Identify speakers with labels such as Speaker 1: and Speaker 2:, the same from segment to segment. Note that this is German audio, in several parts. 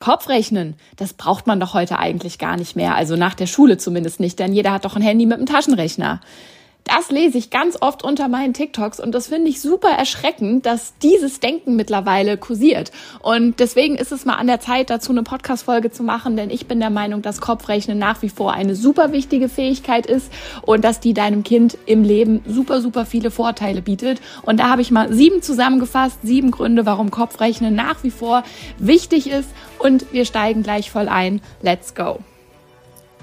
Speaker 1: Kopfrechnen, das braucht man doch heute eigentlich gar nicht mehr. Also nach der Schule zumindest nicht, denn jeder hat doch ein Handy mit einem Taschenrechner. Das lese ich ganz oft unter meinen TikToks und das finde ich super erschreckend, dass dieses Denken mittlerweile kursiert. Und deswegen ist es mal an der Zeit, dazu eine Podcast-Folge zu machen, denn ich bin der Meinung, dass Kopfrechnen nach wie vor eine super wichtige Fähigkeit ist und dass die deinem Kind im Leben super, super viele Vorteile bietet. Und da habe ich mal sieben zusammengefasst, sieben Gründe, warum Kopfrechnen nach wie vor wichtig ist und wir steigen gleich voll ein. Let's go!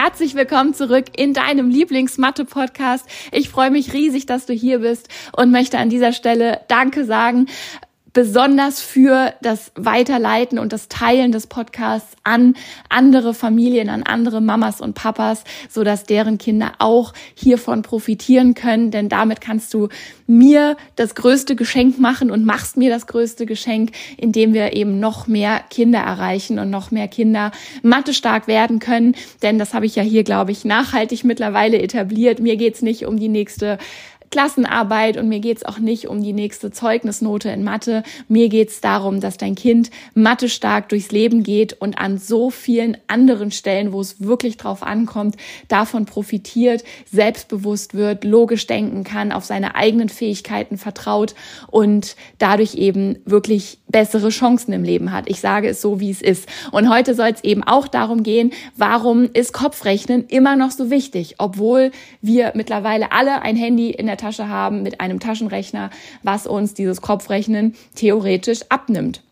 Speaker 1: Herzlich willkommen zurück in deinem Lieblingsmathe-Podcast. Ich freue mich riesig, dass du hier bist und möchte an dieser Stelle Danke sagen besonders für das Weiterleiten und das Teilen des Podcasts an andere Familien, an andere Mamas und Papas, so dass deren Kinder auch hiervon profitieren können. Denn damit kannst du mir das größte Geschenk machen und machst mir das größte Geschenk, indem wir eben noch mehr Kinder erreichen und noch mehr Kinder Mathe stark werden können. Denn das habe ich ja hier, glaube ich, nachhaltig mittlerweile etabliert. Mir geht's nicht um die nächste Klassenarbeit und mir geht's auch nicht um die nächste Zeugnisnote in Mathe. Mir geht's darum, dass dein Kind Mathe stark durchs Leben geht und an so vielen anderen Stellen, wo es wirklich drauf ankommt, davon profitiert, selbstbewusst wird, logisch denken kann, auf seine eigenen Fähigkeiten vertraut und dadurch eben wirklich bessere Chancen im Leben hat. Ich sage es so, wie es ist. Und heute soll es eben auch darum gehen, warum ist Kopfrechnen immer noch so wichtig, obwohl wir mittlerweile alle ein Handy in der Tasche haben mit einem Taschenrechner, was uns dieses Kopfrechnen theoretisch abnimmt.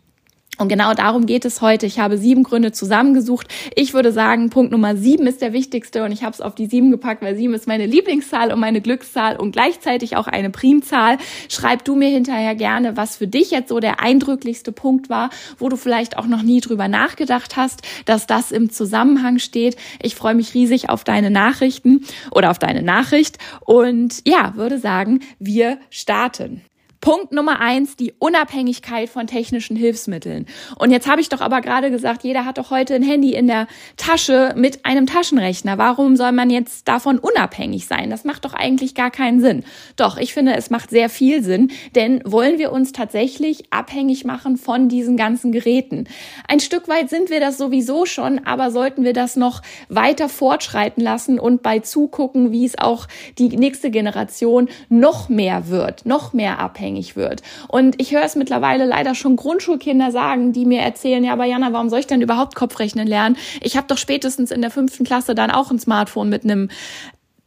Speaker 1: Und genau darum geht es heute. Ich habe sieben Gründe zusammengesucht. Ich würde sagen, Punkt Nummer sieben ist der wichtigste und ich habe es auf die sieben gepackt, weil sieben ist meine Lieblingszahl und meine Glückszahl und gleichzeitig auch eine Primzahl. Schreib du mir hinterher gerne, was für dich jetzt so der eindrücklichste Punkt war, wo du vielleicht auch noch nie drüber nachgedacht hast, dass das im Zusammenhang steht. Ich freue mich riesig auf deine Nachrichten oder auf deine Nachricht und ja, würde sagen, wir starten. Punkt Nummer eins, die Unabhängigkeit von technischen Hilfsmitteln. Und jetzt habe ich doch aber gerade gesagt, jeder hat doch heute ein Handy in der Tasche mit einem Taschenrechner. Warum soll man jetzt davon unabhängig sein? Das macht doch eigentlich gar keinen Sinn. Doch, ich finde, es macht sehr viel Sinn, denn wollen wir uns tatsächlich abhängig machen von diesen ganzen Geräten? Ein Stück weit sind wir das sowieso schon, aber sollten wir das noch weiter fortschreiten lassen und bei zugucken, wie es auch die nächste Generation noch mehr wird, noch mehr abhängig abhängig wird. Und ich höre es mittlerweile leider schon Grundschulkinder sagen, die mir erzählen, ja, aber Jana, warum soll ich denn überhaupt Kopfrechnen lernen? Ich habe doch spätestens in der fünften Klasse dann auch ein Smartphone mit einem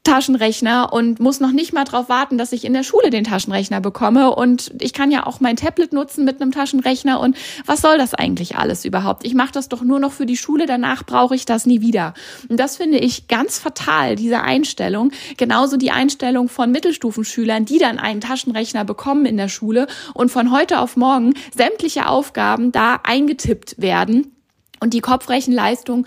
Speaker 1: Taschenrechner und muss noch nicht mal darauf warten, dass ich in der Schule den Taschenrechner bekomme. Und ich kann ja auch mein Tablet nutzen mit einem Taschenrechner. Und was soll das eigentlich alles überhaupt? Ich mache das doch nur noch für die Schule, danach brauche ich das nie wieder. Und das finde ich ganz fatal, diese Einstellung. Genauso die Einstellung von Mittelstufenschülern, die dann einen Taschenrechner bekommen in der Schule und von heute auf morgen sämtliche Aufgaben da eingetippt werden und die Kopfrechenleistung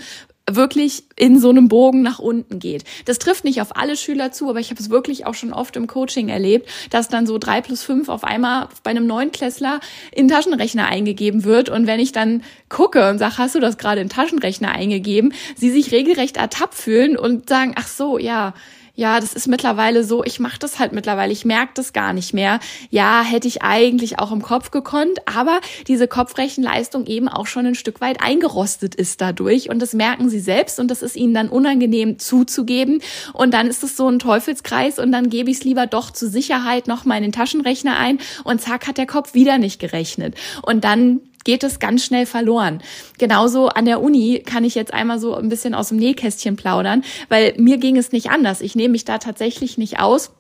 Speaker 1: wirklich in so einem Bogen nach unten geht. Das trifft nicht auf alle Schüler zu, aber ich habe es wirklich auch schon oft im Coaching erlebt, dass dann so drei plus fünf auf einmal bei einem Neunklässler in Taschenrechner eingegeben wird. Und wenn ich dann gucke und sage, hast du das gerade in Taschenrechner eingegeben, sie sich regelrecht ertappt fühlen und sagen, ach so, ja, ja, das ist mittlerweile so, ich mache das halt mittlerweile, ich merke das gar nicht mehr. Ja, hätte ich eigentlich auch im Kopf gekonnt, aber diese Kopfrechenleistung eben auch schon ein Stück weit eingerostet ist dadurch und das merken sie selbst und das ist ihnen dann unangenehm zuzugeben und dann ist es so ein Teufelskreis und dann gebe ich es lieber doch zur Sicherheit noch mal in den Taschenrechner ein und zack hat der Kopf wieder nicht gerechnet und dann geht es ganz schnell verloren. Genauso an der Uni kann ich jetzt einmal so ein bisschen aus dem Nähkästchen plaudern, weil mir ging es nicht anders. Ich nehme mich da tatsächlich nicht aus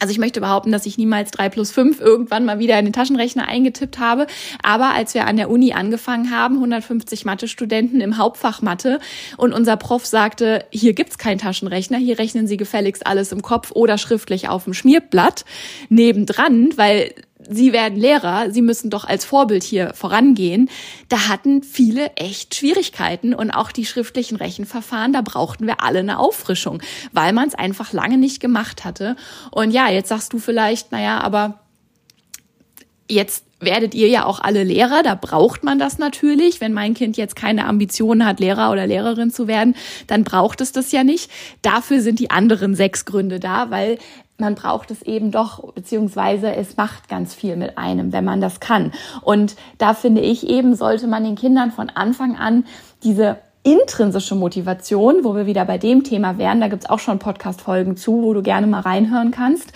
Speaker 1: Also ich möchte behaupten, dass ich niemals drei plus fünf irgendwann mal wieder in den Taschenrechner eingetippt habe. Aber als wir an der Uni angefangen haben, 150 Mathe-Studenten im Hauptfach Mathe und unser Prof sagte, hier gibt's keinen Taschenrechner, hier rechnen Sie gefälligst alles im Kopf oder schriftlich auf dem Schmierblatt nebendran, weil Sie werden Lehrer, Sie müssen doch als Vorbild hier vorangehen. Da hatten viele echt Schwierigkeiten und auch die schriftlichen Rechenverfahren, da brauchten wir alle eine Auffrischung, weil man es einfach lange nicht gemacht hatte. Und ja, jetzt sagst du vielleicht, naja, aber jetzt werdet ihr ja auch alle Lehrer, da braucht man das natürlich. Wenn mein Kind jetzt keine Ambitionen hat, Lehrer oder Lehrerin zu werden, dann braucht es das ja nicht. Dafür sind die anderen sechs Gründe da, weil man braucht es eben doch, beziehungsweise es macht ganz viel mit einem, wenn man das kann. Und da finde ich eben, sollte man den Kindern von Anfang an diese intrinsische Motivation, wo wir wieder bei dem Thema wären, da gibt's auch schon Podcast-Folgen zu, wo du gerne mal reinhören kannst,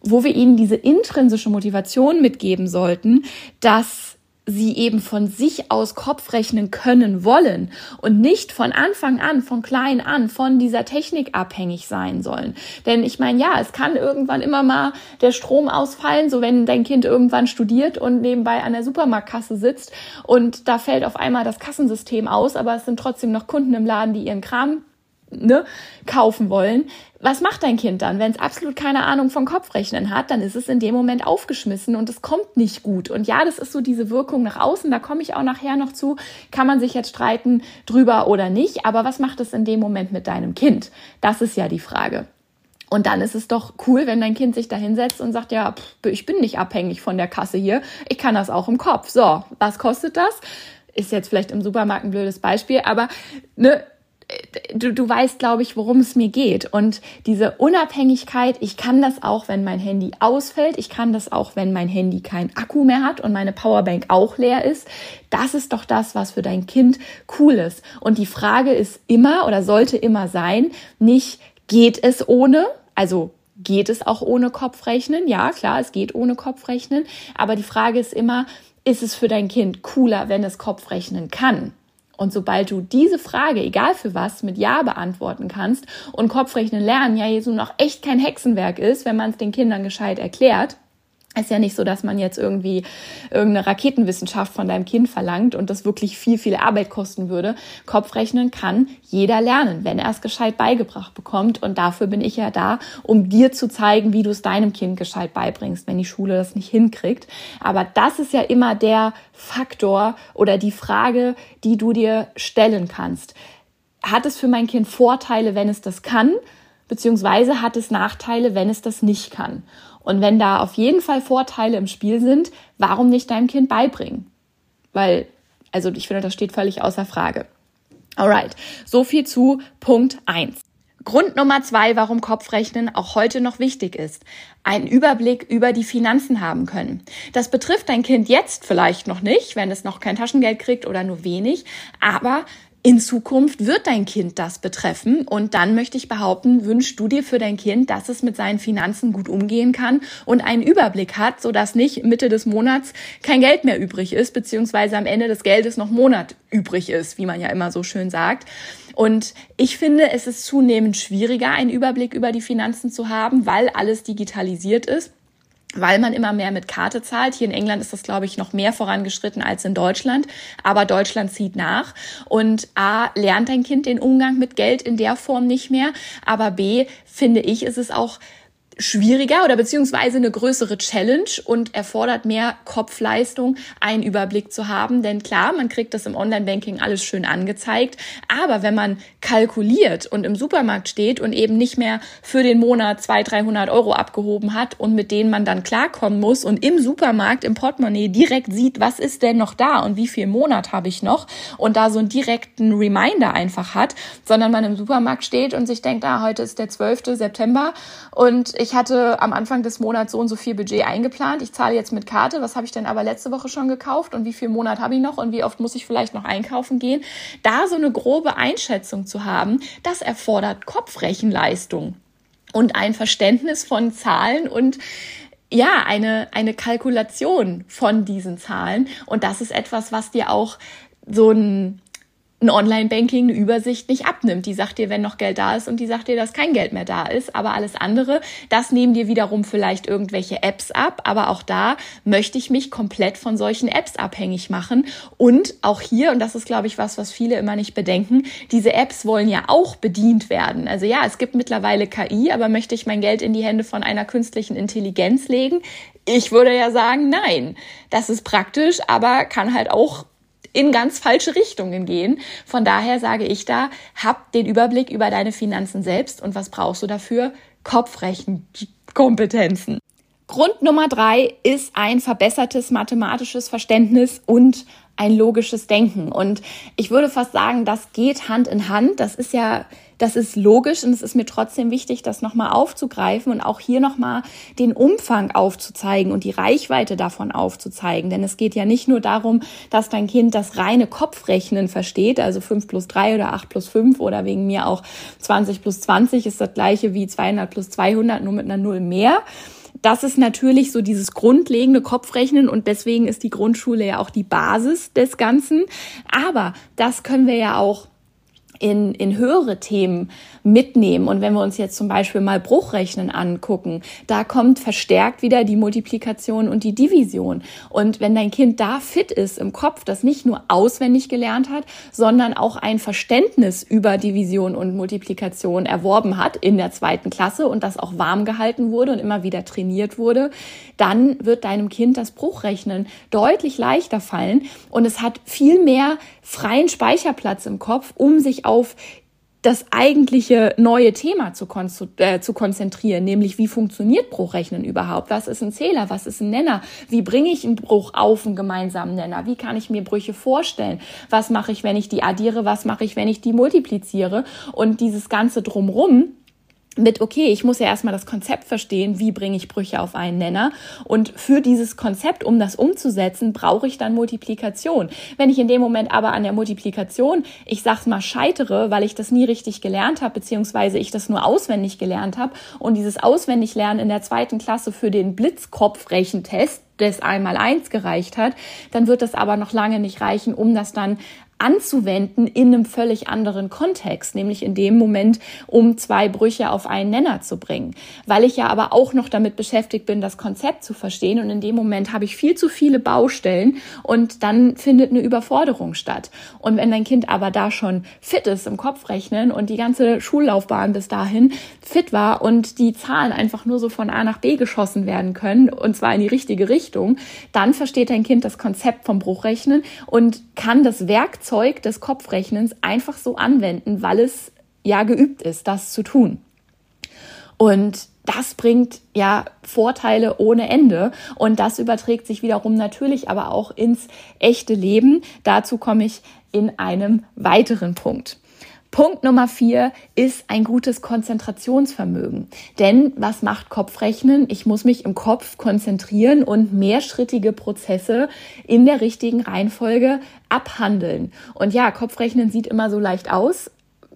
Speaker 1: wo wir ihnen diese intrinsische Motivation mitgeben sollten, dass sie eben von sich aus Kopf rechnen können wollen und nicht von Anfang an, von klein an, von dieser Technik abhängig sein sollen. Denn ich meine, ja, es kann irgendwann immer mal der Strom ausfallen, so wenn dein Kind irgendwann studiert und nebenbei an der Supermarktkasse sitzt und da fällt auf einmal das Kassensystem aus, aber es sind trotzdem noch Kunden im Laden, die ihren Kram ne, kaufen wollen. Was macht dein Kind dann? Wenn es absolut keine Ahnung von Kopfrechnen hat, dann ist es in dem Moment aufgeschmissen und es kommt nicht gut. Und ja, das ist so diese Wirkung nach außen, da komme ich auch nachher noch zu. Kann man sich jetzt streiten drüber oder nicht, aber was macht es in dem Moment mit deinem Kind? Das ist ja die Frage. Und dann ist es doch cool, wenn dein Kind sich da hinsetzt und sagt, ja, pff, ich bin nicht abhängig von der Kasse hier, ich kann das auch im Kopf. So, was kostet das? Ist jetzt vielleicht im Supermarkt ein blödes Beispiel, aber ne, du, du weißt, glaube ich, worum es mir geht. Und diese Unabhängigkeit, ich kann das auch, wenn mein Handy ausfällt, ich kann das auch, wenn mein Handy keinen Akku mehr hat und meine Powerbank auch leer ist. Das ist doch das, was für dein Kind cool ist. Und die Frage ist immer oder sollte immer sein, nicht geht es ohne, also geht es auch ohne Kopfrechnen? Ja, klar, es geht ohne Kopfrechnen. Aber die Frage ist immer, ist es für dein Kind cooler, wenn es Kopfrechnen kann? Und sobald du diese Frage, egal für was, mit Ja beantworten kannst und Kopfrechnen lernen ja jetzt noch echt kein Hexenwerk ist, wenn man es den Kindern gescheit erklärt, ist ja nicht so, dass man jetzt irgendwie irgendeine Raketenwissenschaft von deinem Kind verlangt und das wirklich viel, viel Arbeit kosten würde. Kopfrechnen kann jeder lernen, wenn er es gescheit beigebracht bekommt. Und dafür bin ich ja da, um dir zu zeigen, wie du es deinem Kind gescheit beibringst, wenn die Schule das nicht hinkriegt. Aber das ist ja immer der Faktor oder die Frage, die du dir stellen kannst. Hat es für mein Kind Vorteile, wenn es das kann? Beziehungsweise hat es Nachteile, wenn es das nicht kann? Und wenn da auf jeden Fall Vorteile im Spiel sind, warum nicht deinem Kind beibringen? Weil, also ich finde, das steht völlig außer Frage. Alright, so viel zu Punkt eins. Grund Nummer zwei, warum Kopfrechnen auch heute noch wichtig ist. Einen Überblick über die Finanzen haben können. Das betrifft dein Kind jetzt vielleicht noch nicht, wenn es noch kein Taschengeld kriegt oder nur wenig, aber in Zukunft wird dein Kind das betreffen und dann möchte ich behaupten, wünschst du dir für dein Kind, dass es mit seinen Finanzen gut umgehen kann und einen Überblick hat, sodass nicht Mitte des Monats kein Geld mehr übrig ist, beziehungsweise am Ende des Geldes noch Monat übrig ist, wie man ja immer so schön sagt. Und ich finde, es ist zunehmend schwieriger, einen Überblick über die Finanzen zu haben, weil alles digitalisiert ist weil man immer mehr mit Karte zahlt. Hier in England ist das, glaube ich, noch mehr vorangeschritten als in Deutschland. Aber Deutschland zieht nach. Und A, lernt dein Kind den Umgang mit Geld in der Form nicht mehr. Aber B, finde ich, ist es auch schwieriger oder beziehungsweise eine größere Challenge und erfordert mehr Kopfleistung, einen Überblick zu haben. Denn klar, man kriegt das im Online-Banking alles schön angezeigt. Aber wenn man kalkuliert und im Supermarkt steht und eben nicht mehr für den Monat 200, 300 Euro abgehoben hat und mit denen man dann klarkommen muss und im Supermarkt, im Portemonnaie direkt sieht, was ist denn noch da und wie viel Monat habe ich noch und da so einen direkten Reminder einfach hat, sondern man im Supermarkt steht und sich denkt, ah, heute ist der 12. September und ich ich hatte am Anfang des Monats so und so viel Budget eingeplant. Ich zahle jetzt mit Karte. Was habe ich denn aber letzte Woche schon gekauft und wie viel Monat habe ich noch und wie oft muss ich vielleicht noch einkaufen gehen? Da so eine grobe Einschätzung zu haben, das erfordert Kopfrechenleistung und ein Verständnis von Zahlen und ja, eine, eine Kalkulation von diesen Zahlen. Und das ist etwas, was dir auch so ein ein Online-Banking eine Übersicht nicht abnimmt. Die sagt dir, wenn noch Geld da ist und die sagt dir, dass kein Geld mehr da ist. Aber alles andere, das nehmen dir wiederum vielleicht irgendwelche Apps ab. Aber auch da möchte ich mich komplett von solchen Apps abhängig machen. Und auch hier, und das ist, glaube ich, was, was viele immer nicht bedenken, diese Apps wollen ja auch bedient werden. Also ja, es gibt mittlerweile KI, aber möchte ich mein Geld in die Hände von einer künstlichen Intelligenz legen? Ich würde ja sagen, nein. Das ist praktisch, aber kann halt auch in ganz falsche Richtungen gehen. Von daher sage ich da, hab den Überblick über deine Finanzen selbst und was brauchst du dafür? Kopfrechenkompetenzen. Grund Nummer drei ist ein verbessertes mathematisches Verständnis und ein logisches Denken. Und ich würde fast sagen, das geht Hand in Hand. Das ist ja das ist logisch und es ist mir trotzdem wichtig, das nochmal aufzugreifen und auch hier nochmal den Umfang aufzuzeigen und die Reichweite davon aufzuzeigen. Denn es geht ja nicht nur darum, dass dein Kind das reine Kopfrechnen versteht, also 5 plus 3 oder 8 plus 5 oder wegen mir auch 20 plus 20 ist das gleiche wie 200 plus 200, nur mit einer Null mehr das ist natürlich so dieses grundlegende Kopfrechnen und deswegen ist die Grundschule ja auch die Basis des Ganzen. Aber das können wir ja auch in, in höhere Themen mitnehmen. Und wenn wir uns jetzt zum Beispiel mal Bruchrechnen angucken, da kommt verstärkt wieder die Multiplikation und die Division. Und wenn dein Kind da fit ist im Kopf, das nicht nur auswendig gelernt hat, sondern auch ein Verständnis über Division und Multiplikation erworben hat in der zweiten Klasse und das auch warm gehalten wurde und immer wieder trainiert wurde, dann wird deinem Kind das Bruchrechnen deutlich leichter fallen und es hat viel mehr freien Speicherplatz im Kopf, um sich auf das eigentliche neue Thema zu, äh, zu konzentrieren, nämlich wie funktioniert Bruchrechnen überhaupt? Was ist ein Zähler? Was ist ein Nenner? Wie bringe ich einen Bruch auf einen gemeinsamen Nenner? Wie kann ich mir Brüche vorstellen? Was mache ich, wenn ich die addiere? Was mache ich, wenn ich die multipliziere? Und dieses ganze drumrum, mit, okay, ich muss ja erstmal das Konzept verstehen, wie bringe ich Brüche auf einen Nenner. Und für dieses Konzept, um das umzusetzen, brauche ich dann Multiplikation. Wenn ich in dem Moment aber an der Multiplikation, ich sag's mal, scheitere, weil ich das nie richtig gelernt habe, beziehungsweise ich das nur auswendig gelernt habe und dieses Auswendiglernen in der zweiten Klasse für den Blitzkopfrechentest des einmal eins gereicht hat, dann wird das aber noch lange nicht reichen, um das dann anzuwenden in einem völlig anderen Kontext, nämlich in dem Moment, um zwei Brüche auf einen Nenner zu bringen. Weil ich ja aber auch noch damit beschäftigt bin, das Konzept zu verstehen und in dem Moment habe ich viel zu viele Baustellen und dann findet eine Überforderung statt. Und wenn dein Kind aber da schon fit ist im Kopfrechnen und die ganze Schullaufbahn bis dahin fit war und die Zahlen einfach nur so von A nach B geschossen werden können und zwar in die richtige Richtung, dann versteht dein Kind das Konzept vom Bruchrechnen und kann das Werkzeug Werkzeug des Kopfrechnens einfach so anwenden, weil es ja geübt ist, das zu tun. Und das bringt ja Vorteile ohne Ende und das überträgt sich wiederum natürlich aber auch ins echte Leben. Dazu komme ich in einem weiteren Punkt. Punkt Nummer vier ist ein gutes Konzentrationsvermögen. Denn was macht Kopfrechnen? Ich muss mich im Kopf konzentrieren und mehrschrittige Prozesse in der richtigen Reihenfolge abhandeln. Und ja, Kopfrechnen sieht immer so leicht aus,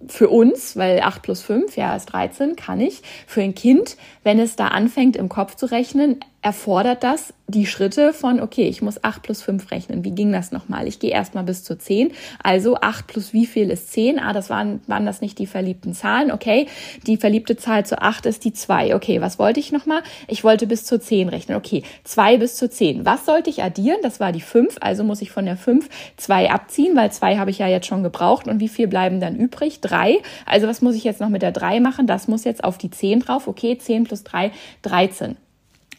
Speaker 1: für uns, weil 8 plus 5, ja, ist 13, kann ich. Für ein Kind, wenn es da anfängt, im Kopf zu rechnen, erfordert das die Schritte von, okay, ich muss 8 plus 5 rechnen. Wie ging das nochmal? Ich gehe erstmal bis zu 10. Also 8 plus wie viel ist 10? Ah, das waren, waren das nicht die verliebten Zahlen. Okay, die verliebte Zahl zu 8 ist die 2. Okay, was wollte ich nochmal? Ich wollte bis zu 10 rechnen. Okay, 2 bis zu 10. Was sollte ich addieren? Das war die 5. Also muss ich von der 5 2 abziehen, weil 2 habe ich ja jetzt schon gebraucht. Und wie viel bleiben dann übrig? 3. Also was muss ich jetzt noch mit der 3 machen? Das muss jetzt auf die 10 drauf. Okay, 10 plus 3, 13.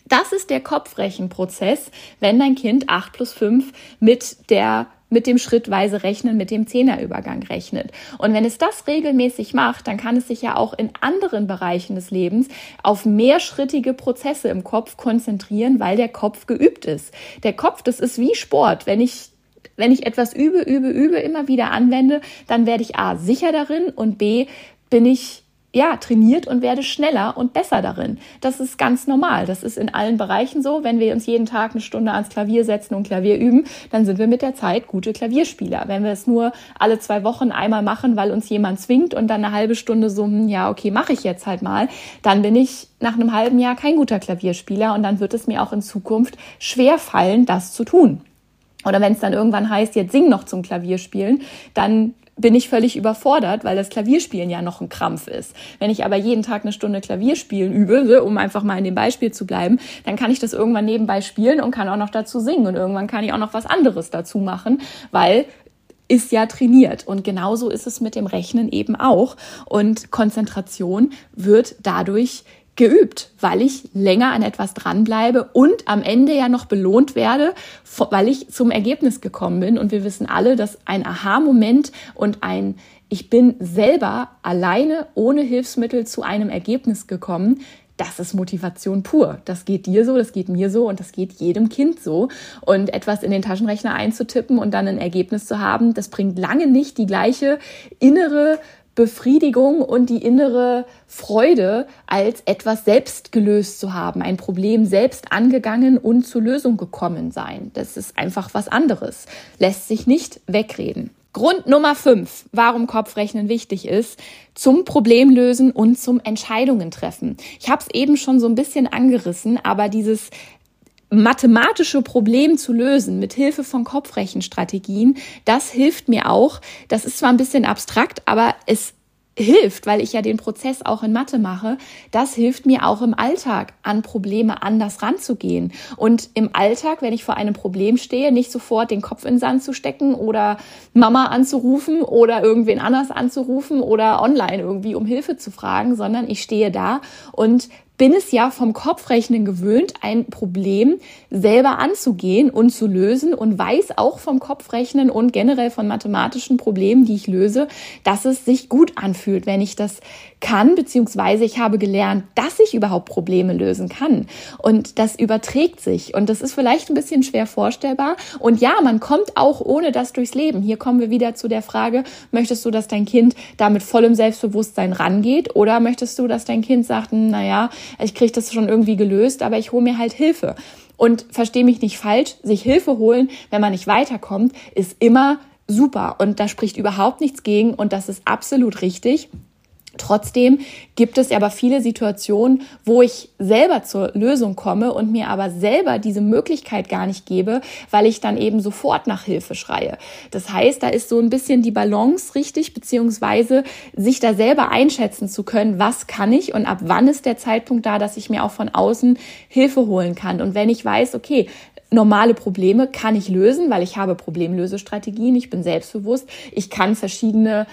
Speaker 1: Das ist der Kopfrechenprozess, wenn dein Kind 8 plus 5 mit der mit dem schrittweise Rechnen, mit dem Zehnerübergang rechnet. Und wenn es das regelmäßig macht, dann kann es sich ja auch in anderen Bereichen des Lebens auf mehrschrittige Prozesse im Kopf konzentrieren, weil der Kopf geübt ist. Der Kopf, das ist wie Sport. Wenn ich wenn ich etwas übe, übe, übe, immer wieder anwende, dann werde ich A sicher darin und B bin ich ja, trainiert und werde schneller und besser darin. Das ist ganz normal. Das ist in allen Bereichen so. Wenn wir uns jeden Tag eine Stunde ans Klavier setzen und Klavier üben, dann sind wir mit der Zeit gute Klavierspieler. Wenn wir es nur alle zwei Wochen einmal machen, weil uns jemand zwingt und dann eine halbe Stunde so, ja, okay, mache ich jetzt halt mal, dann bin ich nach einem halben Jahr kein guter Klavierspieler und dann wird es mir auch in Zukunft schwer fallen, das zu tun. Oder wenn es dann irgendwann heißt, jetzt sing noch zum Klavierspielen, dann bin ich völlig überfordert, weil das Klavierspielen ja noch ein Krampf ist. Wenn ich aber jeden Tag eine Stunde Klavierspielen übe, um einfach mal in dem Beispiel zu bleiben, dann kann ich das irgendwann nebenbei spielen und kann auch noch dazu singen und irgendwann kann ich auch noch was anderes dazu machen, weil ist ja trainiert. Und genauso ist es mit dem Rechnen eben auch. Und Konzentration wird dadurch geübt, weil ich länger an etwas dranbleibe und am Ende ja noch belohnt werde, weil ich zum Ergebnis gekommen bin. Und wir wissen alle, dass ein Aha-Moment und ein ich bin selber alleine ohne Hilfsmittel zu einem Ergebnis gekommen, das ist Motivation pur. Das geht dir so, das geht mir so und das geht jedem Kind so. Und etwas in den Taschenrechner einzutippen und dann ein Ergebnis zu haben, das bringt lange nicht die gleiche innere Befriedigung und die innere Freude, als etwas selbst gelöst zu haben, ein Problem selbst angegangen und zur Lösung gekommen sein. Das ist einfach was anderes, lässt sich nicht wegreden. Grund Nummer fünf, warum Kopfrechnen wichtig ist, zum Problemlösen und zum Entscheidungen treffen. Ich habe es eben schon so ein bisschen angerissen, aber dieses mathematische Problem zu lösen mit Hilfe von Kopfrechenstrategien, das hilft mir auch. Das ist zwar ein bisschen abstrakt, aber es hilft, weil ich ja den Prozess auch in Mathe mache, das hilft mir auch im Alltag an Probleme anders ranzugehen. Und im Alltag, wenn ich vor einem Problem stehe, nicht sofort den Kopf in den Sand zu stecken oder Mama anzurufen oder irgendwen anders anzurufen oder online irgendwie um Hilfe zu fragen, sondern ich stehe da und bin es ja vom Kopfrechnen gewöhnt, ein Problem selber anzugehen und zu lösen und weiß auch vom Kopfrechnen und generell von mathematischen Problemen, die ich löse, dass es sich gut anfühlt, wenn ich das kann, beziehungsweise ich habe gelernt, dass ich überhaupt Probleme lösen kann. Und das überträgt sich. Und das ist vielleicht ein bisschen schwer vorstellbar. Und ja, man kommt auch ohne das durchs Leben. Hier kommen wir wieder zu der Frage, möchtest du, dass dein Kind da mit vollem Selbstbewusstsein rangeht? Oder möchtest du, dass dein Kind sagt, hm, naja, ich kriege das schon irgendwie gelöst, aber ich hole mir halt Hilfe. Und verstehe mich nicht falsch, sich Hilfe holen, wenn man nicht weiterkommt, ist immer super. Und da spricht überhaupt nichts gegen und das ist absolut richtig. Trotzdem gibt es aber viele Situationen, wo ich selber zur Lösung komme und mir aber selber diese Möglichkeit gar nicht gebe, weil ich dann eben sofort nach Hilfe schreie. Das heißt, da ist so ein bisschen die Balance richtig, beziehungsweise sich da selber einschätzen zu können, was kann ich und ab wann ist der Zeitpunkt da, dass ich mir auch von außen Hilfe holen kann. Und wenn ich weiß, okay, normale Probleme kann ich lösen, weil ich habe Problemlösestrategien, ich bin selbstbewusst, ich kann verschiedene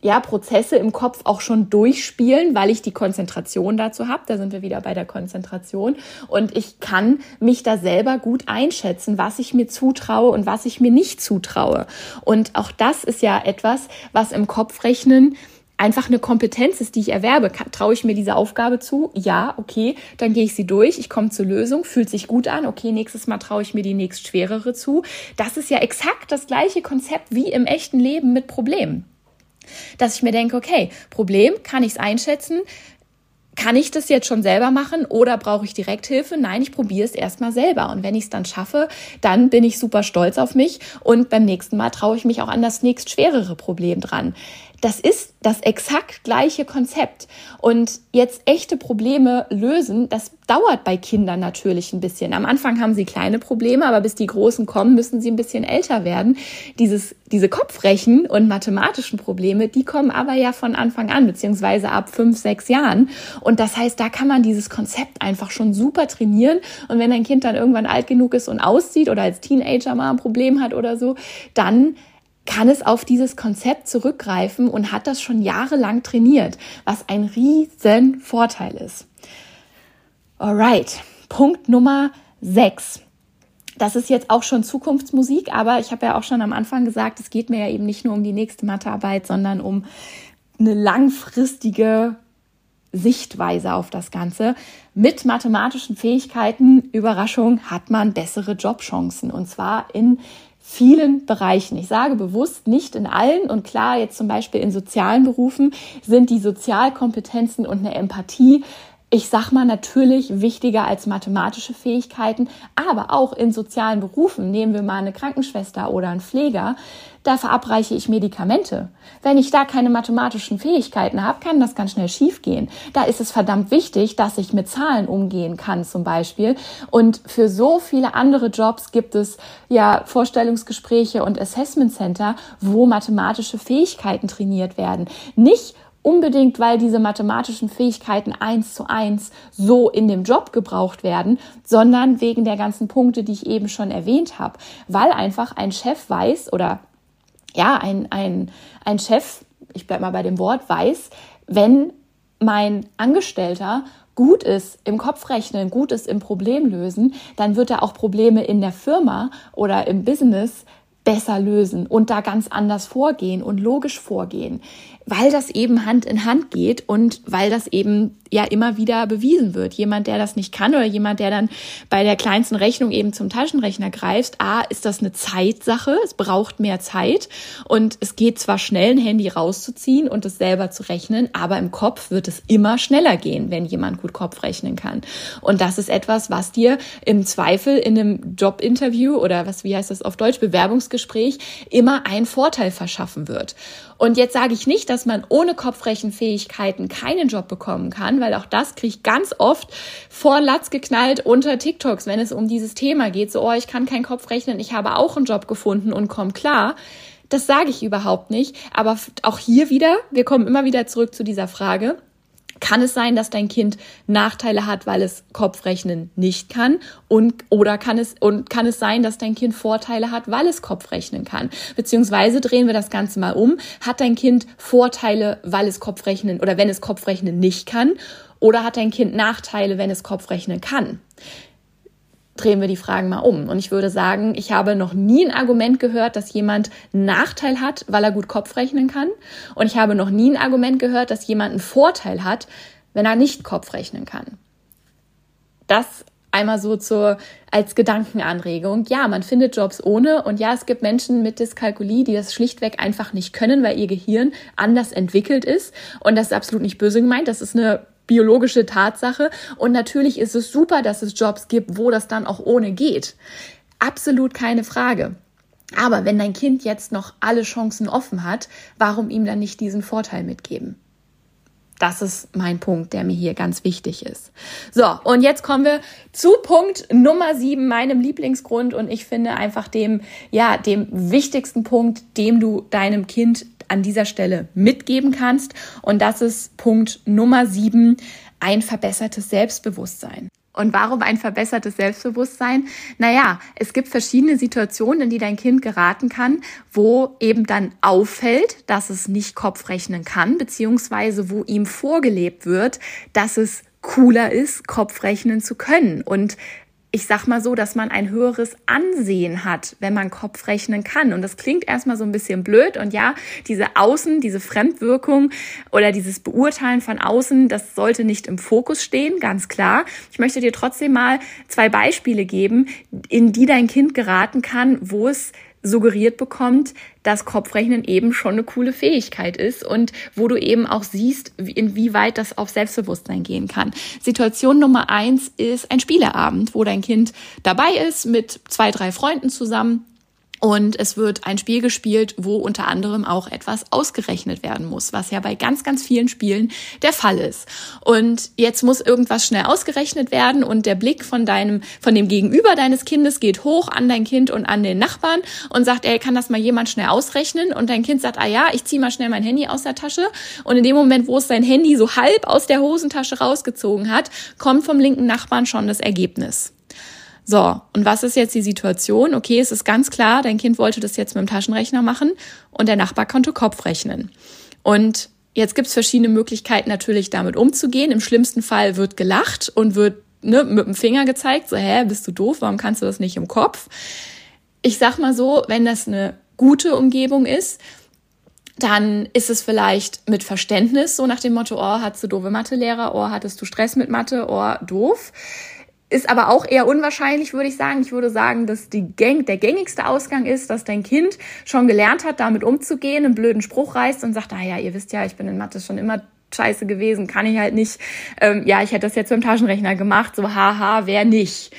Speaker 1: ja, Prozesse im Kopf auch schon durchspielen, weil ich die Konzentration dazu habe. Da sind wir wieder bei der Konzentration. Und ich kann mich da selber gut einschätzen, was ich mir zutraue und was ich mir nicht zutraue. Und auch das ist ja etwas, was im Kopfrechnen einfach eine Kompetenz ist, die ich erwerbe. Traue ich mir diese Aufgabe zu? Ja, okay, dann gehe ich sie durch, ich komme zur Lösung, fühlt sich gut an, okay, nächstes Mal traue ich mir die nächst schwerere zu. Das ist ja exakt das gleiche Konzept wie im echten Leben mit Problemen dass ich mir denke, okay, Problem, kann ich es einschätzen? Kann ich das jetzt schon selber machen oder brauche ich Direkthilfe? Nein, ich probiere es erstmal selber. Und wenn ich es dann schaffe, dann bin ich super stolz auf mich und beim nächsten Mal traue ich mich auch an das nächst schwerere Problem dran. Das ist das exakt gleiche Konzept. Und jetzt echte Probleme lösen, das dauert bei Kindern natürlich ein bisschen. Am Anfang haben sie kleine Probleme, aber bis die Großen kommen, müssen sie ein bisschen älter werden. Dieses, diese Kopfrechen und mathematischen Probleme, die kommen aber ja von Anfang an, beziehungsweise ab fünf, sechs Jahren. Und das heißt, da kann man dieses Konzept einfach schon super trainieren. Und wenn ein Kind dann irgendwann alt genug ist und auszieht oder als Teenager mal ein Problem hat oder so, dann kann es auf dieses Konzept zurückgreifen und hat das schon jahrelang trainiert, was ein riesen Vorteil ist. Alright, Punkt Nummer 6. Das ist jetzt auch schon Zukunftsmusik, aber ich habe ja auch schon am Anfang gesagt, es geht mir ja eben nicht nur um die nächste Mathearbeit, sondern um eine langfristige Sichtweise auf das Ganze. Mit mathematischen Fähigkeiten, Überraschung, hat man bessere Jobchancen und zwar in vielen Bereichen. Ich sage bewusst nicht in allen und klar, jetzt zum Beispiel in sozialen Berufen sind die Sozialkompetenzen und eine Empathie ich sag mal natürlich wichtiger als mathematische Fähigkeiten, aber auch in sozialen Berufen, nehmen wir mal eine Krankenschwester oder einen Pfleger, da verabreiche ich Medikamente. Wenn ich da keine mathematischen Fähigkeiten habe, kann das ganz schnell schiefgehen. Da ist es verdammt wichtig, dass ich mit Zahlen umgehen kann zum Beispiel. Und für so viele andere Jobs gibt es ja Vorstellungsgespräche und Assessment Center, wo mathematische Fähigkeiten trainiert werden. Nicht unbedingt, weil diese mathematischen Fähigkeiten eins zu eins so in dem Job gebraucht werden, sondern wegen der ganzen Punkte, die ich eben schon erwähnt habe. Weil einfach ein Chef weiß oder ja, ein, ein, ein Chef, ich bleibe mal bei dem Wort, weiß, wenn mein Angestellter gut ist im Kopfrechnen, gut ist im Problemlösen, dann wird er auch Probleme in der Firma oder im Business besser lösen und da ganz anders vorgehen und logisch vorgehen, weil das eben Hand in Hand geht und weil das eben ja immer wieder bewiesen wird. Jemand, der das nicht kann oder jemand, der dann bei der kleinsten Rechnung eben zum Taschenrechner greift, a, ist das eine Zeitsache, es braucht mehr Zeit und es geht zwar schnell, ein Handy rauszuziehen und es selber zu rechnen, aber im Kopf wird es immer schneller gehen, wenn jemand gut Kopf rechnen kann. Und das ist etwas, was dir im Zweifel in einem Jobinterview oder was, wie heißt das auf Deutsch, Bewerbungsgespräch immer einen Vorteil verschaffen wird. Und jetzt sage ich nicht, dass man ohne Kopfrechenfähigkeiten keinen Job bekommen kann, weil auch das kriege ich ganz oft vor Latz geknallt unter TikToks, wenn es um dieses Thema geht. So, oh, ich kann keinen Kopf rechnen, ich habe auch einen Job gefunden und komm klar. Das sage ich überhaupt nicht. Aber auch hier wieder, wir kommen immer wieder zurück zu dieser Frage kann es sein, dass dein Kind Nachteile hat, weil es Kopfrechnen nicht kann? Und, oder kann es, und kann es sein, dass dein Kind Vorteile hat, weil es Kopfrechnen kann? Beziehungsweise drehen wir das Ganze mal um. Hat dein Kind Vorteile, weil es Kopfrechnen oder wenn es Kopfrechnen nicht kann? Oder hat dein Kind Nachteile, wenn es Kopfrechnen kann? Drehen wir die Fragen mal um. Und ich würde sagen, ich habe noch nie ein Argument gehört, dass jemand einen Nachteil hat, weil er gut Kopf rechnen kann. Und ich habe noch nie ein Argument gehört, dass jemand einen Vorteil hat, wenn er nicht Kopf rechnen kann. Das einmal so zur, als Gedankenanregung. Ja, man findet Jobs ohne und ja, es gibt Menschen mit Dyskalkulie, die das schlichtweg einfach nicht können, weil ihr Gehirn anders entwickelt ist. Und das ist absolut nicht böse gemeint. Das ist eine biologische Tatsache. Und natürlich ist es super, dass es Jobs gibt, wo das dann auch ohne geht. Absolut keine Frage. Aber wenn dein Kind jetzt noch alle Chancen offen hat, warum ihm dann nicht diesen Vorteil mitgeben? Das ist mein Punkt, der mir hier ganz wichtig ist. So, und jetzt kommen wir zu Punkt Nummer sieben, meinem Lieblingsgrund. Und ich finde einfach dem, ja, dem wichtigsten Punkt, dem du deinem Kind an dieser Stelle mitgeben kannst. Und das ist Punkt Nummer sieben, ein verbessertes Selbstbewusstsein. Und warum ein verbessertes Selbstbewusstsein? Naja, es gibt verschiedene Situationen, in die dein Kind geraten kann, wo eben dann auffällt, dass es nicht Kopf rechnen kann, beziehungsweise wo ihm vorgelebt wird, dass es cooler ist, Kopf rechnen zu können. Und ich sag mal so, dass man ein höheres Ansehen hat, wenn man Kopf rechnen kann. Und das klingt erstmal so ein bisschen blöd. Und ja, diese Außen, diese Fremdwirkung oder dieses Beurteilen von außen, das sollte nicht im Fokus stehen, ganz klar. Ich möchte dir trotzdem mal zwei Beispiele geben, in die dein Kind geraten kann, wo es suggeriert bekommt, dass Kopfrechnen eben schon eine coole Fähigkeit ist und wo du eben auch siehst, inwieweit das auf Selbstbewusstsein gehen kann. Situation Nummer eins ist ein Spieleabend, wo dein Kind dabei ist mit zwei, drei Freunden zusammen und es wird ein Spiel gespielt, wo unter anderem auch etwas ausgerechnet werden muss, was ja bei ganz, ganz vielen Spielen der Fall ist. Und jetzt muss irgendwas schnell ausgerechnet werden und der Blick von deinem, von dem Gegenüber deines Kindes geht hoch an dein Kind und an den Nachbarn und sagt, ey, kann das mal jemand schnell ausrechnen? Und dein Kind sagt, ah ja, ich zieh mal schnell mein Handy aus der Tasche. Und in dem Moment, wo es sein Handy so halb aus der Hosentasche rausgezogen hat, kommt vom linken Nachbarn schon das Ergebnis. So, und was ist jetzt die Situation? Okay, es ist ganz klar, dein Kind wollte das jetzt mit dem Taschenrechner machen und der Nachbar konnte Kopf rechnen. Und jetzt gibt's verschiedene Möglichkeiten natürlich damit umzugehen. Im schlimmsten Fall wird gelacht und wird ne, mit dem Finger gezeigt, so, hä, bist du doof, warum kannst du das nicht im Kopf? Ich sag mal so, wenn das eine gute Umgebung ist, dann ist es vielleicht mit Verständnis, so nach dem Motto, oh, hattest du doofe Mathelehrer, oh, hattest du Stress mit Mathe, oh, doof. Ist aber auch eher unwahrscheinlich, würde ich sagen. Ich würde sagen, dass die Gang, der gängigste Ausgang ist, dass dein Kind schon gelernt hat, damit umzugehen, einen blöden Spruch reißt und sagt, ah ja, ihr wisst ja, ich bin in Mathe schon immer scheiße gewesen, kann ich halt nicht. Ähm, ja, ich hätte das jetzt beim Taschenrechner gemacht, so haha, wer nicht.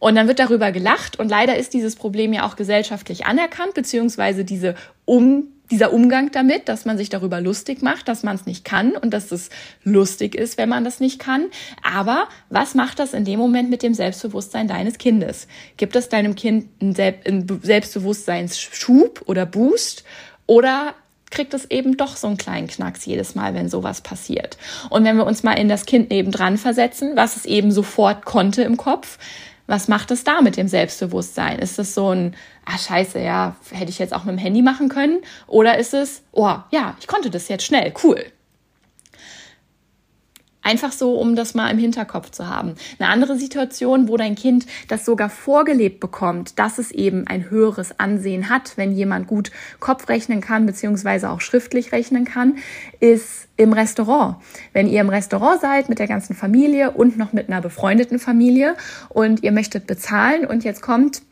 Speaker 1: Und dann wird darüber gelacht und leider ist dieses Problem ja auch gesellschaftlich anerkannt, beziehungsweise diese um dieser Umgang damit, dass man sich darüber lustig macht, dass man es nicht kann und dass es lustig ist, wenn man das nicht kann. Aber was macht das in dem Moment mit dem Selbstbewusstsein deines Kindes? Gibt es deinem Kind einen, Selbstbewusstseinsschub oder Boost? Oder kriegt es eben doch so einen kleinen Knacks jedes Mal, wenn sowas passiert. Und wenn wir uns mal in das Kind nebendran versetzen, was es eben sofort konnte im Kopf, was macht es da mit dem Selbstbewusstsein? Ist es so ein, ah scheiße, ja, hätte ich jetzt auch mit dem Handy machen können? Oder ist es, oh ja, ich konnte das jetzt schnell, cool. Einfach so, um das mal im Hinterkopf zu haben. Eine andere Situation, wo dein Kind das sogar vorgelebt bekommt, dass es eben ein höheres Ansehen hat, wenn jemand gut Kopf rechnen kann, beziehungsweise auch schriftlich rechnen kann, ist im Restaurant. Wenn ihr im Restaurant seid mit der ganzen Familie und noch mit einer befreundeten Familie und ihr möchtet bezahlen und jetzt kommt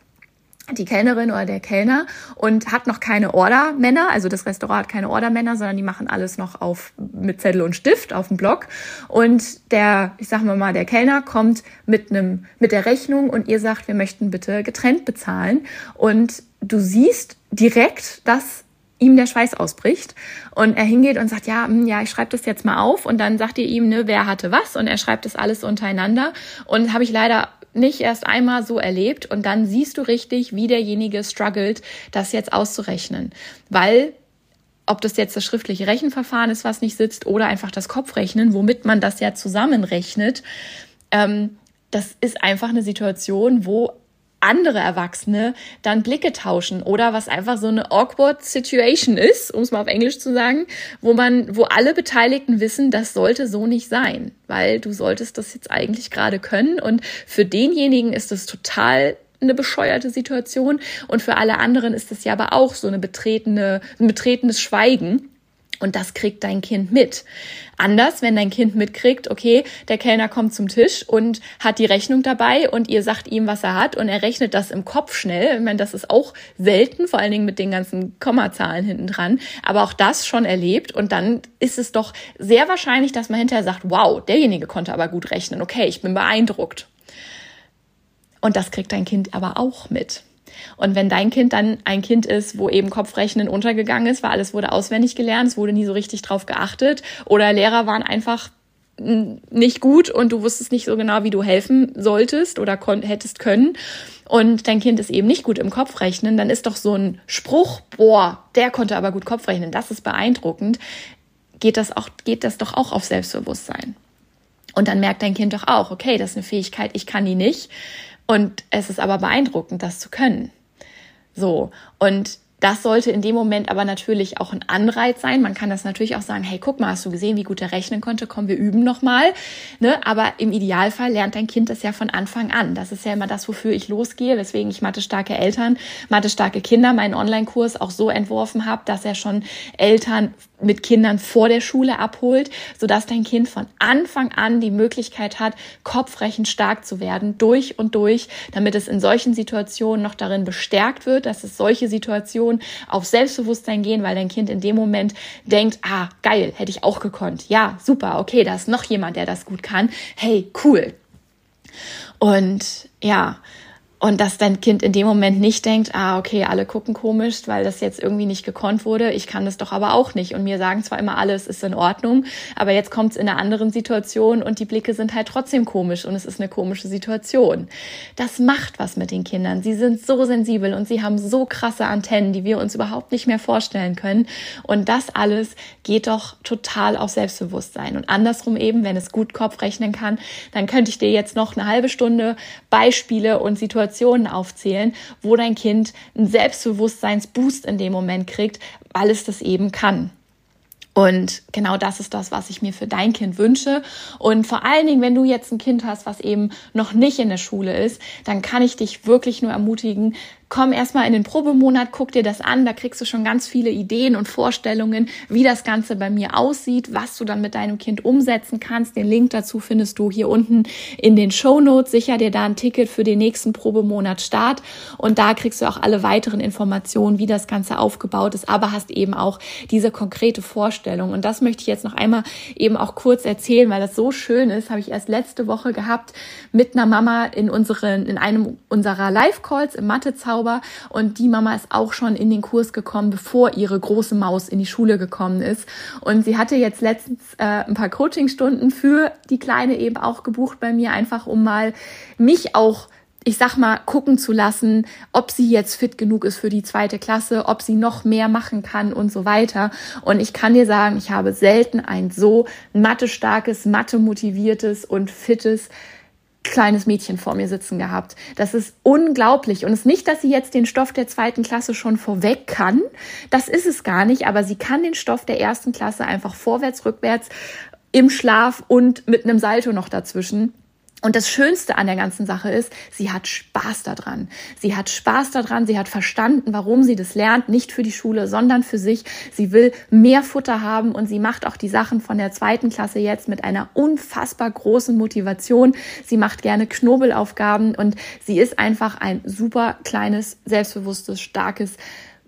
Speaker 1: die Kellnerin oder der Kellner und hat noch keine Ordermänner, also das Restaurant hat keine Ordermänner, sondern die machen alles noch auf mit Zettel und Stift auf dem Block. Und der, ich sag mal mal, der Kellner kommt mit einem mit der Rechnung und ihr sagt, wir möchten bitte getrennt bezahlen. Und du siehst direkt, dass ihm der Schweiß ausbricht. Und er hingeht und sagt, ja, hm, ja, ich schreibe das jetzt mal auf. Und dann sagt ihr ihm, ne, wer hatte was? Und er schreibt das alles untereinander. Und habe ich leider nicht erst einmal so erlebt und dann siehst du richtig, wie derjenige struggelt, das jetzt auszurechnen. Weil ob das jetzt das schriftliche Rechenverfahren ist, was nicht sitzt, oder einfach das Kopfrechnen, womit man das ja zusammenrechnet, ähm, das ist einfach eine Situation, wo andere Erwachsene dann Blicke tauschen oder was einfach so eine awkward Situation ist, um es mal auf Englisch zu sagen, wo man, wo alle Beteiligten wissen, das sollte so nicht sein, weil du solltest das jetzt eigentlich gerade können. Und für denjenigen ist es total eine bescheuerte Situation. Und für alle anderen ist es ja aber auch so eine betretene, ein betretenes Schweigen und das kriegt dein Kind mit. Anders, wenn dein Kind mitkriegt, okay, der Kellner kommt zum Tisch und hat die Rechnung dabei und ihr sagt ihm, was er hat und er rechnet das im Kopf schnell. Ich meine, das ist auch selten, vor allen Dingen mit den ganzen Kommazahlen hinten dran. Aber auch das schon erlebt und dann ist es doch sehr wahrscheinlich, dass man hinterher sagt, wow, derjenige konnte aber gut rechnen. Okay, ich bin beeindruckt. Und das kriegt dein Kind aber auch mit. Und wenn dein Kind dann ein Kind ist, wo eben Kopfrechnen untergegangen ist, weil alles wurde auswendig gelernt, es wurde nie so richtig drauf geachtet oder Lehrer waren einfach nicht gut und du wusstest nicht so genau, wie du helfen solltest oder hättest können und dein Kind ist eben nicht gut im Kopfrechnen, dann ist doch so ein Spruch, boah, der konnte aber gut Kopfrechnen, das ist beeindruckend, geht das auch, geht das doch auch auf Selbstbewusstsein. Und dann merkt dein Kind doch auch, okay, das ist eine Fähigkeit, ich kann die nicht. Und es ist aber beeindruckend, das zu können. So. Und das sollte in dem Moment aber natürlich auch ein Anreiz sein. Man kann das natürlich auch sagen, hey, guck mal, hast du gesehen, wie gut er rechnen konnte? Komm, wir üben nochmal. Ne? Aber im Idealfall lernt dein Kind das ja von Anfang an. Das ist ja immer das, wofür ich losgehe, weswegen ich Mathe-starke Eltern, Mathe-starke Kinder meinen Online-Kurs auch so entworfen habe, dass er schon Eltern mit Kindern vor der Schule abholt, sodass dein Kind von Anfang an die Möglichkeit hat, kopfrechend stark zu werden, durch und durch, damit es in solchen Situationen noch darin bestärkt wird, dass es solche Situationen auf Selbstbewusstsein gehen, weil dein Kind in dem Moment denkt, ah, geil, hätte ich auch gekonnt. Ja, super, okay, da ist noch jemand, der das gut kann. Hey, cool. Und ja, und dass dein Kind in dem Moment nicht denkt, ah, okay, alle gucken komisch, weil das jetzt irgendwie nicht gekonnt wurde. Ich kann das doch aber auch nicht. Und mir sagen zwar immer alle, es ist in Ordnung, aber jetzt kommt es in einer anderen Situation und die Blicke sind halt trotzdem komisch und es ist eine komische Situation. Das macht was mit den Kindern. Sie sind so sensibel und sie haben so krasse Antennen, die wir uns überhaupt nicht mehr vorstellen können. Und das alles geht doch total auf Selbstbewusstsein. Und andersrum eben, wenn es gut Kopf rechnen kann, dann könnte ich dir jetzt noch eine halbe Stunde Beispiele und Situationen Situationen aufzählen, wo dein Kind einen Selbstbewusstseinsboost in dem Moment kriegt, weil es das eben kann. Und genau das ist das, was ich mir für dein Kind wünsche. Und vor allen Dingen, wenn du jetzt ein Kind hast, was eben noch nicht in der Schule ist, dann kann ich dich wirklich nur ermutigen, komm erstmal in den Probemonat, guck dir das an, da kriegst du schon ganz viele Ideen und Vorstellungen, wie das Ganze bei mir aussieht, was du dann mit deinem Kind umsetzen kannst. Den Link dazu findest du hier unten in den Show Notes. Sicher dir da ein Ticket für den nächsten Probemonat Start und da kriegst du auch alle weiteren Informationen, wie das Ganze aufgebaut ist, aber hast eben auch diese konkrete Vorstellung. Und das möchte ich jetzt noch einmal eben auch kurz erzählen, weil das so schön ist, habe ich erst letzte Woche gehabt mit einer Mama in unseren, in einem unserer Live-Calls im Mathezauber und die Mama ist auch schon in den Kurs gekommen, bevor ihre große Maus in die Schule gekommen ist. Und sie hatte jetzt letztens äh, ein paar Coachingstunden für die Kleine eben auch gebucht bei mir, einfach um mal mich auch ich sag mal, gucken zu lassen, ob sie jetzt fit genug ist für die zweite Klasse, ob sie noch mehr machen kann und so weiter. Und ich kann dir sagen, ich habe selten ein so mathe-starkes, mathe-motiviertes und fittes kleines Mädchen vor mir sitzen gehabt. Das ist unglaublich. Und es ist nicht, dass sie jetzt den Stoff der zweiten Klasse schon vorweg kann. Das ist es gar nicht. Aber sie kann den Stoff der ersten Klasse einfach vorwärts, rückwärts im Schlaf und mit einem Salto noch dazwischen. Und das Schönste an der ganzen Sache ist, sie hat Spaß daran. Sie hat Spaß daran, sie hat verstanden, warum sie das lernt, nicht für die Schule, sondern für sich. Sie will mehr Futter haben und sie macht auch die Sachen von der zweiten Klasse jetzt mit einer unfassbar großen Motivation. Sie macht gerne Knobelaufgaben und sie ist einfach ein super kleines, selbstbewusstes, starkes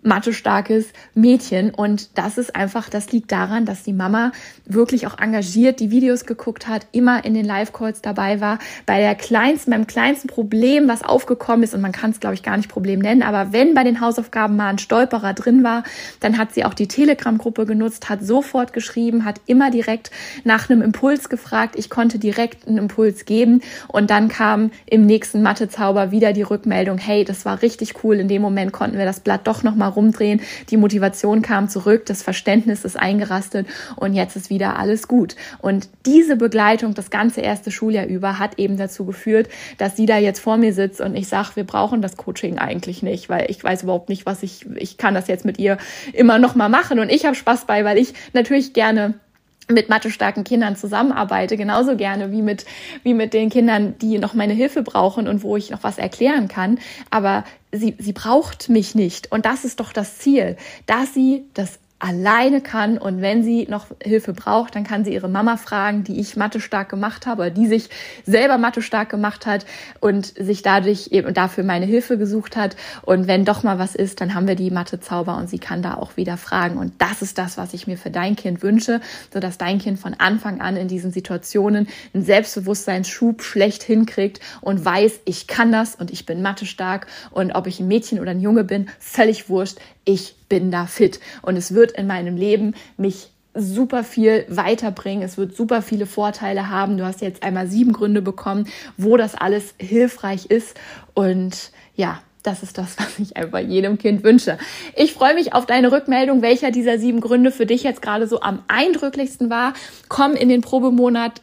Speaker 1: mathe-starkes Mädchen. Und das ist einfach, das liegt daran, dass die Mama wirklich auch engagiert die Videos geguckt hat, immer in den Live-Calls dabei war. Bei der kleinsten, beim kleinsten Problem, was aufgekommen ist, und man kann es, glaube ich, gar nicht Problem nennen, aber wenn bei den Hausaufgaben mal ein Stolperer drin war, dann hat sie auch die Telegram-Gruppe genutzt, hat sofort geschrieben, hat immer direkt nach einem Impuls gefragt. Ich konnte direkt einen Impuls geben. Und dann kam im nächsten Mathezauber wieder die Rückmeldung, hey, das war richtig cool. In dem Moment konnten wir das Blatt doch nochmal rumdrehen. Die Motivation kam zurück, das Verständnis ist eingerastet und jetzt ist wieder alles gut. Und diese Begleitung das ganze erste Schuljahr über hat eben dazu geführt, dass sie da jetzt vor mir sitzt und ich sage, wir brauchen das Coaching eigentlich nicht, weil ich weiß überhaupt nicht, was ich, ich kann das jetzt mit ihr immer noch mal machen und ich habe Spaß bei, weil ich natürlich gerne mit mathestarken Kindern zusammenarbeite, genauso gerne wie mit, wie mit den Kindern, die noch meine Hilfe brauchen und wo ich noch was erklären kann. Aber sie, sie braucht mich nicht. Und das ist doch das Ziel, dass sie das alleine kann. Und wenn sie noch Hilfe braucht, dann kann sie ihre Mama fragen, die ich Mathe stark gemacht habe, die sich selber Mathe stark gemacht hat und sich dadurch eben dafür meine Hilfe gesucht hat. Und wenn doch mal was ist, dann haben wir die Mathe Zauber und sie kann da auch wieder fragen. Und das ist das, was ich mir für dein Kind wünsche, so dass dein Kind von Anfang an in diesen Situationen einen Selbstbewusstseinsschub schlecht hinkriegt und weiß, ich kann das und ich bin Mathe stark. Und ob ich ein Mädchen oder ein Junge bin, völlig wurscht, ich bin da fit und es wird in meinem Leben mich super viel weiterbringen. Es wird super viele Vorteile haben. Du hast jetzt einmal sieben Gründe bekommen, wo das alles hilfreich ist. Und ja, das ist das, was ich einfach jedem Kind wünsche. Ich freue mich auf deine Rückmeldung, welcher dieser sieben Gründe für dich jetzt gerade so am eindrücklichsten war. Komm in den Probemonat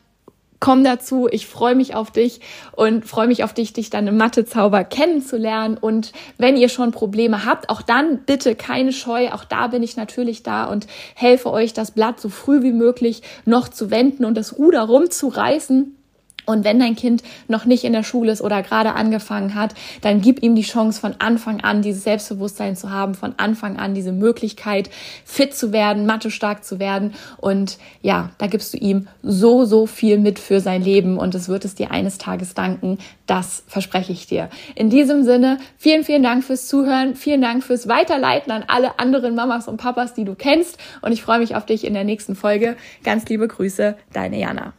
Speaker 1: komm dazu. Ich freue mich auf dich und freue mich auf dich, dich dann im Mathezauber kennenzulernen. Und wenn ihr schon Probleme habt, auch dann bitte keine Scheu. Auch da bin ich natürlich da und helfe euch, das Blatt so früh wie möglich noch zu wenden und das Ruder rumzureißen. Und wenn dein Kind noch nicht in der Schule ist oder gerade angefangen hat, dann gib ihm die Chance von Anfang an dieses Selbstbewusstsein zu haben, von Anfang an diese Möglichkeit fit zu werden, mathe stark zu werden. Und ja, da gibst du ihm so, so viel mit für sein Leben und es wird es dir eines Tages danken. Das verspreche ich dir. In diesem Sinne, vielen, vielen Dank fürs Zuhören. Vielen Dank fürs Weiterleiten an alle anderen Mamas und Papas, die du kennst. Und ich freue mich auf dich in der nächsten Folge. Ganz liebe Grüße, deine Jana.